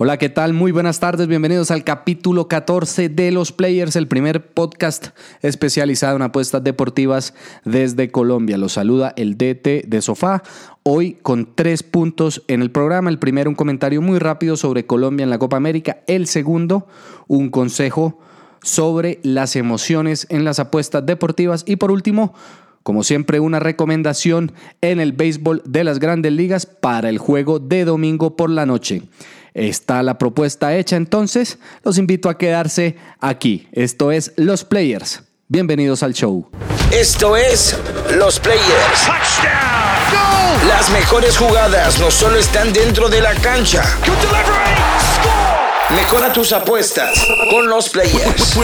Hola, ¿qué tal? Muy buenas tardes, bienvenidos al capítulo 14 de Los Players, el primer podcast especializado en apuestas deportivas desde Colombia. Los saluda el DT de Sofá, hoy con tres puntos en el programa. El primero, un comentario muy rápido sobre Colombia en la Copa América. El segundo, un consejo sobre las emociones en las apuestas deportivas. Y por último, como siempre, una recomendación en el béisbol de las grandes ligas para el juego de domingo por la noche. Está la propuesta hecha, entonces los invito a quedarse aquí. Esto es Los Players. Bienvenidos al show. Esto es Los Players. Las mejores jugadas no solo están dentro de la cancha. Mejora tus apuestas con los players.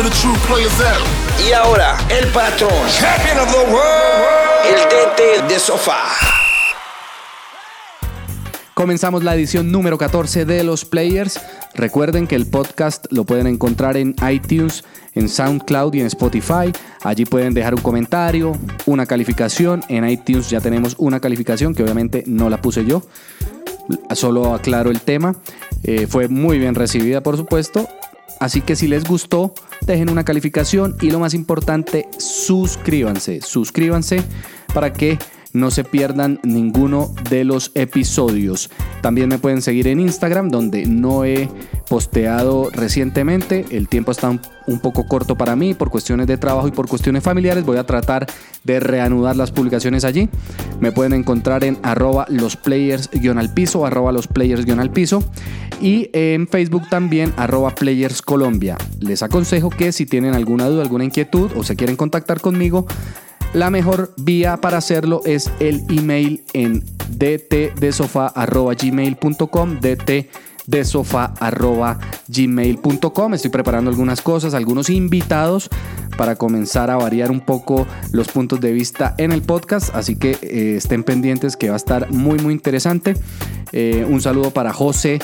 Y ahora, el patrón. El DT de sofá. Comenzamos la edición número 14 de Los Players. Recuerden que el podcast lo pueden encontrar en iTunes, en SoundCloud y en Spotify. Allí pueden dejar un comentario, una calificación. En iTunes ya tenemos una calificación que obviamente no la puse yo. Solo aclaro el tema. Eh, fue muy bien recibida, por supuesto. Así que si les gustó, dejen una calificación y lo más importante, suscríbanse. Suscríbanse para que no se pierdan ninguno de los episodios. También me pueden seguir en Instagram, donde no he posteado recientemente. El tiempo está un, poco corto para mí por cuestiones de trabajo y por cuestiones familiares. Voy a tratar de reanudar las publicaciones allí. Me pueden encontrar en arroba los players-al piso, arroba los players-al piso. Y en Facebook también, arroba Players Colombia. Les aconsejo que si tienen alguna duda, alguna inquietud o se quieren contactar conmigo, la mejor vía para hacerlo es el email en dtdesofa.gmail.com dtdesofa.gmail.com Estoy preparando algunas cosas, algunos invitados para comenzar a variar un poco los puntos de vista en el podcast, así que eh, estén pendientes que va a estar muy muy interesante. Eh, un saludo para José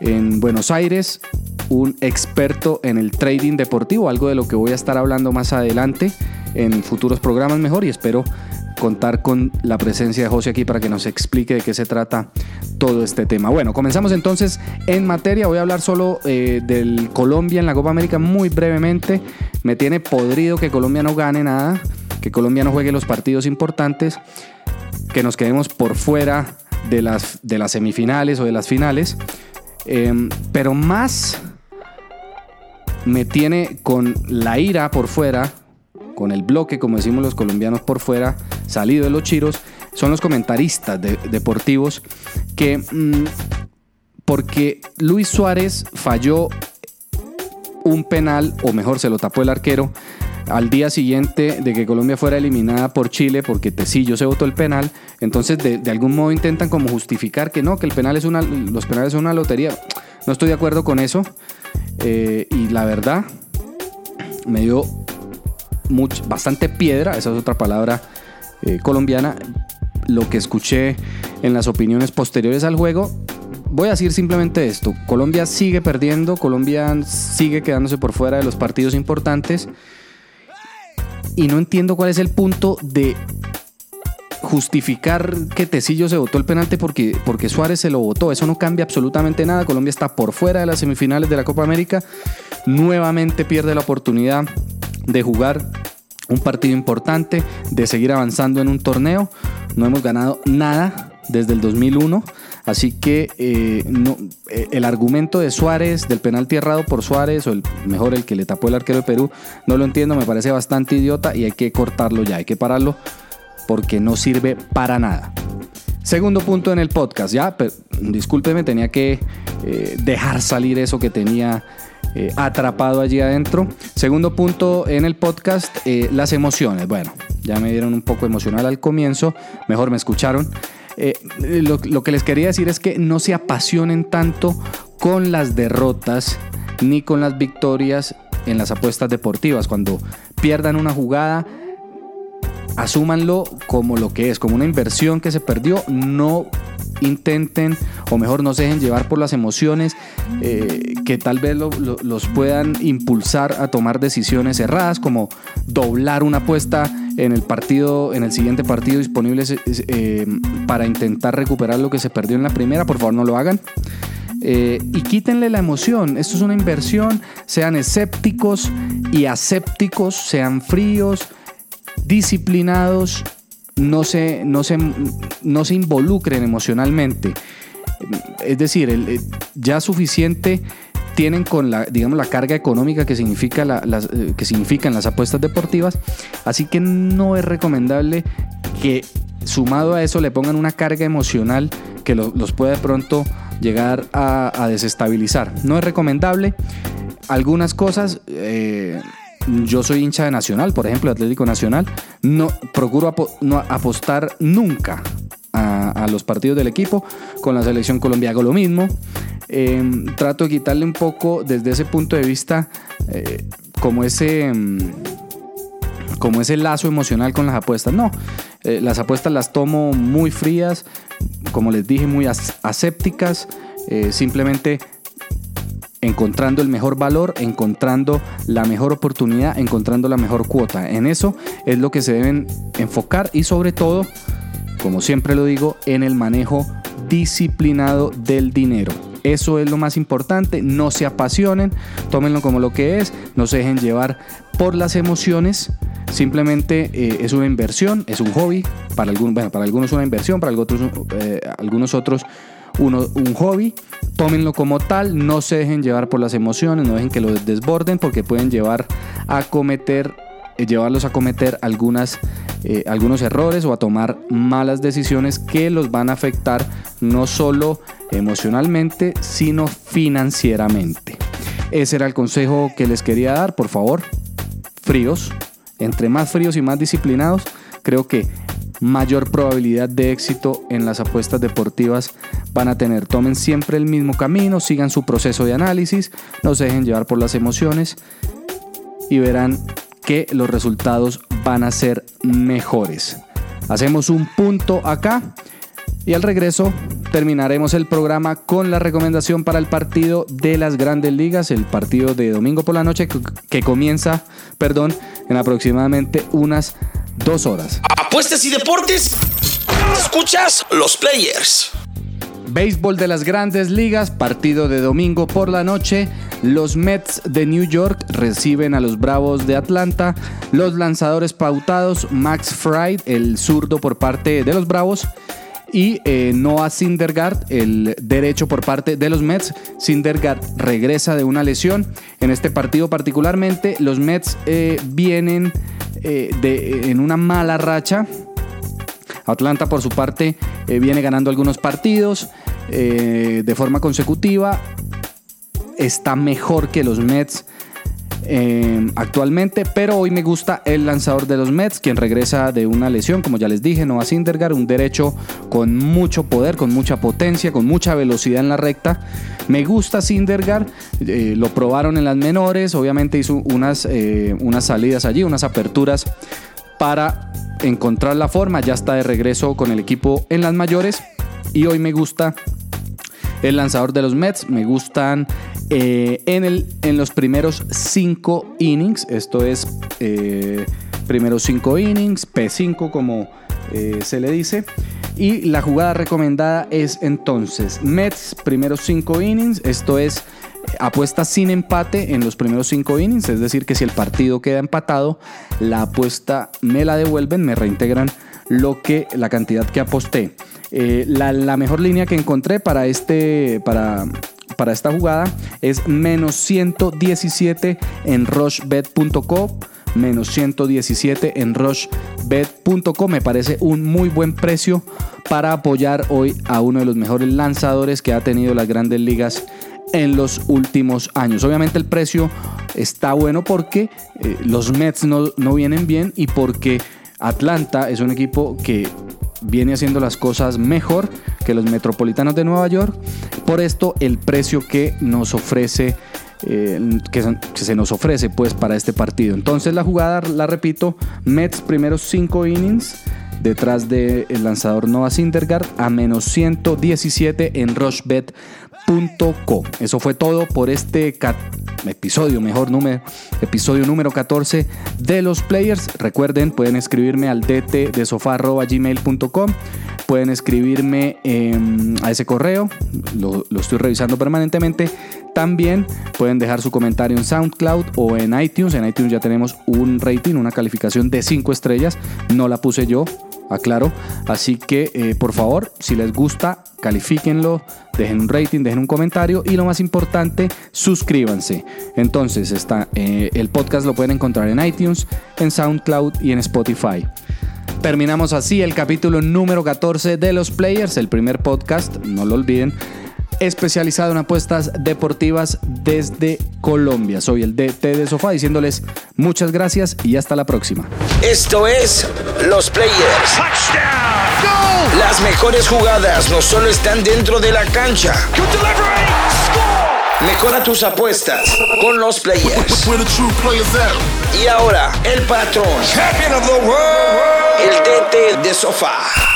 en Buenos Aires, un experto en el trading deportivo, algo de lo que voy a estar hablando más adelante en futuros programas mejor y espero contar con la presencia de José aquí para que nos explique de qué se trata todo este tema. Bueno, comenzamos entonces en materia. Voy a hablar solo eh, del Colombia en la Copa América muy brevemente. Me tiene podrido que Colombia no gane nada, que Colombia no juegue los partidos importantes, que nos quedemos por fuera de las, de las semifinales o de las finales. Em, pero más me tiene con la ira por fuera con el bloque, como decimos los colombianos por fuera, salido de los chiros, son los comentaristas deportivos que, mm, porque Luis Suárez falló un penal, o mejor, se lo tapó el arquero, al día siguiente de que Colombia fuera eliminada por Chile porque Tecillo se votó el penal, entonces de, algún modo intentan como justificar que no, que el penal es una, los penales son una lotería. No estoy de acuerdo con eso eh, y la verdad me dio bastante piedra, esa es otra palabra eh, colombiana, lo que escuché en las opiniones posteriores al juego. Voy a decir simplemente esto, Colombia sigue perdiendo, Colombia sigue quedándose por fuera de los partidos importantes y no entiendo cuál es el punto de justificar que Tecillo se votó el penalti porque, porque Suárez se lo votó. Eso no cambia absolutamente nada. Colombia está por fuera de las semifinales de la Copa América. Nuevamente pierde la oportunidad de jugar un partido importante, de seguir avanzando en un torneo. No hemos ganado nada desde el 2001. Así que eh, eh, el argumento de Suárez, del penalti errado por Suárez, o el mejor el que le tapó el arquero de Perú, no lo entiendo, me parece bastante idiota y hay que cortarlo ya, hay que pararlo porque no sirve para nada. Segundo punto en el podcast, ya, discúlpeme, tenía que eh, dejar salir eso que tenía eh, atrapado allí adentro. Segundo punto en el podcast, eh, las emociones. Bueno, ya me dieron un poco emocional al comienzo, mejor me escucharon. Eh, lo, lo, que les quería decir es que no se apasionen tanto con las derrotas ni con las victorias en las apuestas deportivas. Cuando pierdan una jugada, asúmanlo como lo que es, como una inversión que se perdió, no intenten o mejor no se dejen llevar por las emociones eh, que tal vez los puedan impulsar a tomar decisiones erradas como doblar una apuesta en el partido en el siguiente partido disponible eh, para intentar recuperar lo que se perdió en la primera por favor no lo hagan eh, y quítenle la emoción. Esto es una inversión. Sean escépticos y asépticos, sean fríos, disciplinados, no se, no se, no se involucren emocionalmente. Es decir, ya suficiente tienen con la, digamos, la carga económica que, significa las, eh, que significan las apuestas deportivas, así que no es recomendable que sumado a eso le pongan una carga emocional que los puede pronto llegar a, desestabilizar. No es recomendable. Algunas cosas, eh, yo soy hincha de Nacional, por ejemplo, Atlético Nacional, no procuro no apostar nunca a, los partidos del equipo. Con la selección Colombia hago lo mismo. Em, trato de quitarle un poco desde ese punto de vista eh, como ese em, como ese lazo emocional con las apuestas. No, eh, las apuestas las tomo muy frías, como les dije, muy asépticas, eh, simplemente encontrando el mejor valor, encontrando la mejor oportunidad, encontrando la mejor cuota. En eso es lo que se deben enfocar y sobre todo, como siempre lo digo, en el manejo disciplinado del dinero. Eso es lo más importante, no se apasionen, tómenlo como lo que es, no se dejen llevar por las emociones, simplemente eh, es una inversión, es un hobby, para, algún, bueno, para algunos una inversión, para algunos, eh, algunos otros un hobby, tómenlo como tal, no se dejen llevar por las emociones, no dejen que lo desborden porque pueden llevar a cometer, eh, llevarlos a cometer algunas eh, algunos errores o a tomar malas decisiones que los van a afectar no solo emocionalmente, sino financieramente. Ese era el consejo que les quería dar, por favor, fríos, entre más fríos y más disciplinados, creo que mayor probabilidad de éxito en las apuestas deportivas van a tener. Tomen siempre el mismo camino, sigan su proceso de análisis, no se dejen llevar por las emociones y verán que los resultados van a ser mejores. Hacemos un punto acá y al regreso terminaremos el programa con la recomendación para el partido de las grandes ligas, el partido de domingo por la noche que comienza, perdón, en aproximadamente unas dos horas. Apuestas y deportes. Escuchas los players. Béisbol de las grandes ligas, partido de domingo por la noche. Los Mets de New York reciben a los Bravos de Atlanta. Los lanzadores pautados, Max Fried, el zurdo por parte de los Bravos. Y eh, Noah Syndergaard, el derecho por parte de los Mets. Syndergaard regresa de una lesión. En este partido particularmente, los Mets eh, vienen eh, de, en una mala racha. Atlanta por su parte viene ganando algunos partidos de forma consecutiva está mejor que los Mets. Eh, actualmente, pero hoy me gusta el lanzador de los Mets, quien regresa de una lesión, como ya les dije, Noah Syndergaard, un derecho con mucho poder, con mucha potencia, con mucha velocidad en la recta. Me gusta Syndergaard, eh, lo probaron en las menores, obviamente hizo unas, eh, unas salidas allí, unas aperturas para encontrar la forma, ya está de regreso con el equipo en las mayores y hoy me gusta el lanzador de los Mets, me gustan eh, en, el, en los primeros cinco innings, esto es eh, primeros cinco innings, P5 como eh, se le dice. Y la jugada recomendada es entonces Mets primeros cinco innings, esto es apuesta sin empate en los primeros cinco innings, es decir, que si el partido queda empatado, la apuesta me la devuelven, me reintegran lo que la cantidad que aposté. la, la, mejor línea que encontré para este para para esta jugada es menos 117 en rushbet.com menos 117 en rushbet.com. Me parece un muy buen precio para apoyar hoy a uno de los mejores lanzadores que ha tenido las grandes ligas en los últimos años. Obviamente el precio está bueno porque eh, los Mets no, no vienen bien y porque Atlanta es un equipo que viene haciendo las cosas mejor que los metropolitanos de Nueva York. Por esto el precio que nos ofrece eh, que, se nos ofrece pues para este partido. Entonces la jugada, la repito, Mets primeros 5 innings detrás del lanzador Noah Syndergaard a menos 117 en Eso fue todo por este episodio, mejor número, episodio número 14 de los players. Recuerden, pueden escribirme al dt de sofá.gmail.com. Pueden escribirme em, a ese correo, lo, lo estoy revisando permanentemente. También pueden dejar su comentario en SoundCloud o en iTunes. En iTunes ya tenemos un rating, una calificación de 5 estrellas. No la puse yo, aclaro. Así que eh, por favor, si les gusta, califíquenlo, dejen un rating, dejen un comentario y lo más importante, suscríbanse. Entonces, está, eh, el podcast lo pueden encontrar en iTunes, en SoundCloud y en Spotify. Terminamos así el capítulo número 14 de Los Players, el primer podcast, no lo olviden especializado en apuestas deportivas desde Colombia. Soy el DT de Sofá diciéndoles muchas gracias y hasta la próxima. Esto es Los Players. Las mejores jugadas no solo están dentro de la cancha. Mejora tus apuestas con los players. Y ahora, el patrón. El DT de sofá.